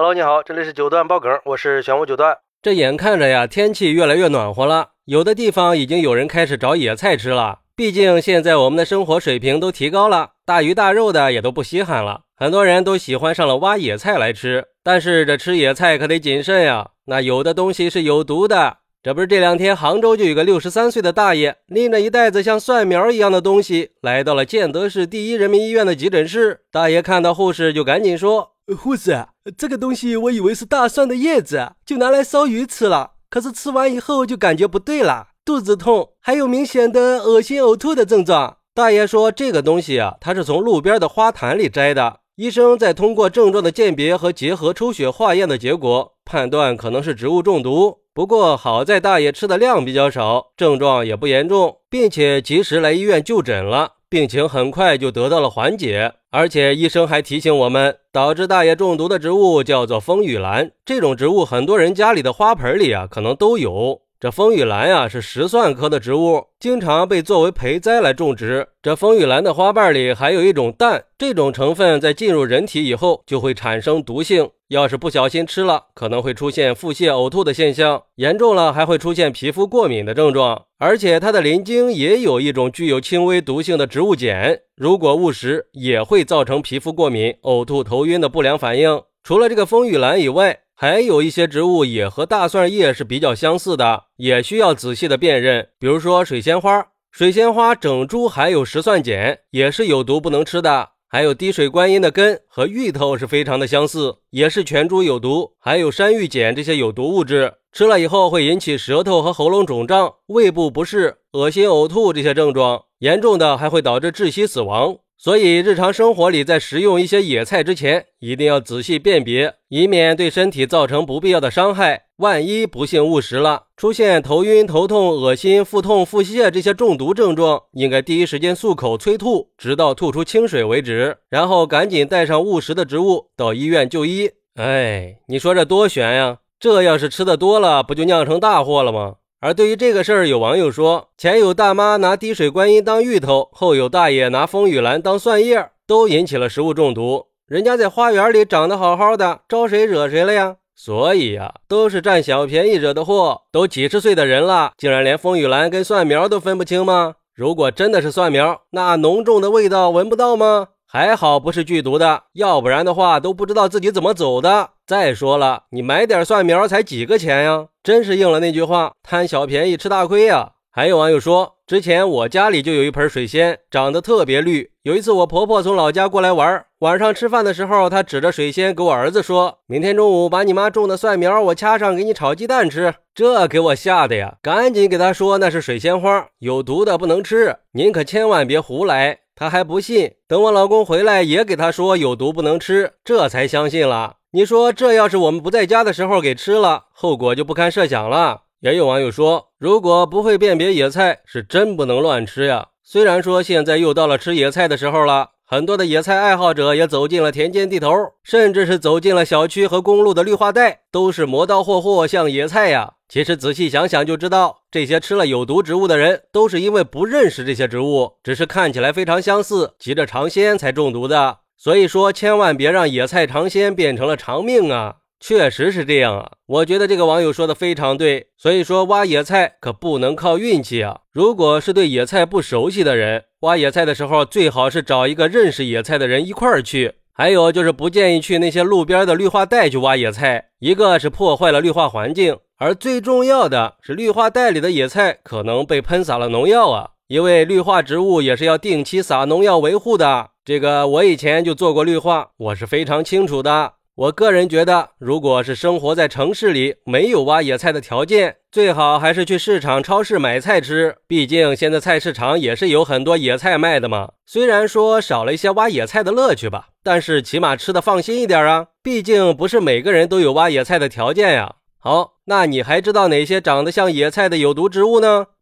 Hello，你好，这里是九段爆梗，我是玄武九段。这眼看着呀，天气越来越暖和了，有的地方已经有人开始找野菜吃了。毕竟现在我们的生活水平都提高了，大鱼大肉的也都不稀罕了，很多人都喜欢上了挖野菜来吃。但是这吃野菜可得谨慎呀，那有的东西是有毒的。这不是这两天杭州就有个六十三岁的大爷，拎着一袋子像蒜苗一样的东西，来到了建德市第一人民医院的急诊室。大爷看到护士就赶紧说。护士，这个东西我以为是大蒜的叶子，就拿来烧鱼吃了。可是吃完以后就感觉不对了，肚子痛，还有明显的恶心呕吐的症状。大爷说，这个东西啊，他是从路边的花坛里摘的。医生在通过症状的鉴别和结合抽血化验的结果，判断可能是植物中毒。不过好在大爷吃的量比较少，症状也不严重，并且及时来医院就诊了。病情很快就得到了缓解，而且医生还提醒我们，导致大爷中毒的植物叫做风雨兰。这种植物很多人家里的花盆里啊，可能都有。这风雨兰呀，是石蒜科的植物，经常被作为培栽来种植。这风雨兰的花瓣里还有一种氮，这种成分在进入人体以后就会产生毒性。要是不小心吃了，可能会出现腹泻、呕吐的现象，严重了还会出现皮肤过敏的症状。而且它的鳞茎也有一种具有轻微毒性的植物碱，如果误食也会造成皮肤过敏、呕吐、头晕的不良反应。除了这个风雨兰以外，还有一些植物也和大蒜叶是比较相似的，也需要仔细的辨认。比如说水仙花，水仙花整株含有石蒜碱，也是有毒不能吃的。还有滴水观音的根和芋头是非常的相似，也是全株有毒。还有山芋碱这些有毒物质，吃了以后会引起舌头和喉咙肿胀、胃部不适、恶心呕吐这些症状，严重的还会导致窒息死亡。所以，日常生活里在食用一些野菜之前，一定要仔细辨别，以免对身体造成不必要的伤害。万一不幸误食了，出现头晕、头痛、恶心、腹痛、腹泻这些中毒症状，应该第一时间漱口催吐，直到吐出清水为止，然后赶紧带上误食的植物到医院就医。哎，你说这多悬呀！这要是吃的多了，不就酿成大祸了吗？而对于这个事儿，有网友说，前有大妈拿滴水观音当芋头，后有大爷拿风雨兰当蒜叶，都引起了食物中毒。人家在花园里长得好好的，招谁惹谁了呀？所以呀，都是占小便宜惹的祸。都几十岁的人了，竟然连风雨兰跟蒜苗都分不清吗？如果真的是蒜苗，那浓重的味道闻不到吗？还好不是剧毒的，要不然的话都不知道自己怎么走的。再说了，你买点蒜苗才几个钱呀？真是应了那句话，贪小便宜吃大亏呀！还有网友说，之前我家里就有一盆水仙，长得特别绿。有一次我婆婆从老家过来玩，晚上吃饭的时候，她指着水仙给我儿子说：“明天中午把你妈种的蒜苗我掐上，给你炒鸡蛋吃。”这给我吓得呀，赶紧给她说那是水仙花，有毒的不能吃，您可千万别胡来。她还不信，等我老公回来也给他说有毒不能吃，这才相信了。你说这要是我们不在家的时候给吃了，后果就不堪设想了。也有网友说，如果不会辨别野菜，是真不能乱吃呀。虽然说现在又到了吃野菜的时候了。很多的野菜爱好者也走进了田间地头，甚至是走进了小区和公路的绿化带，都是磨刀霍霍像野菜呀。其实仔细想想就知道，这些吃了有毒植物的人，都是因为不认识这些植物，只是看起来非常相似，急着尝鲜才中毒的。所以说，千万别让野菜尝鲜变成了偿命啊！确实是这样啊，我觉得这个网友说的非常对。所以说，挖野菜可不能靠运气啊！如果是对野菜不熟悉的人，挖野菜的时候最好是找一个认识野菜的人一块儿去。还有就是不建议去那些路边的绿化带去挖野菜，一个是破坏了绿化环境，而最重要的是绿化带里的野菜可能被喷洒了农药啊！因为绿化植物也是要定期撒农药维护的。这个我以前就做过绿化，我是非常清楚的。我个人觉得，如果是生活在城市里，没有挖野菜的条件，最好还是去市场、超市买菜吃。毕竟现在菜市场也是有很多野菜卖的嘛。虽然说少了一些挖野菜的乐趣吧，但是起码吃的放心一点啊。毕竟不是每个人都有挖野菜的条件呀。好，那你还知道哪些长得像野菜的有毒植物呢？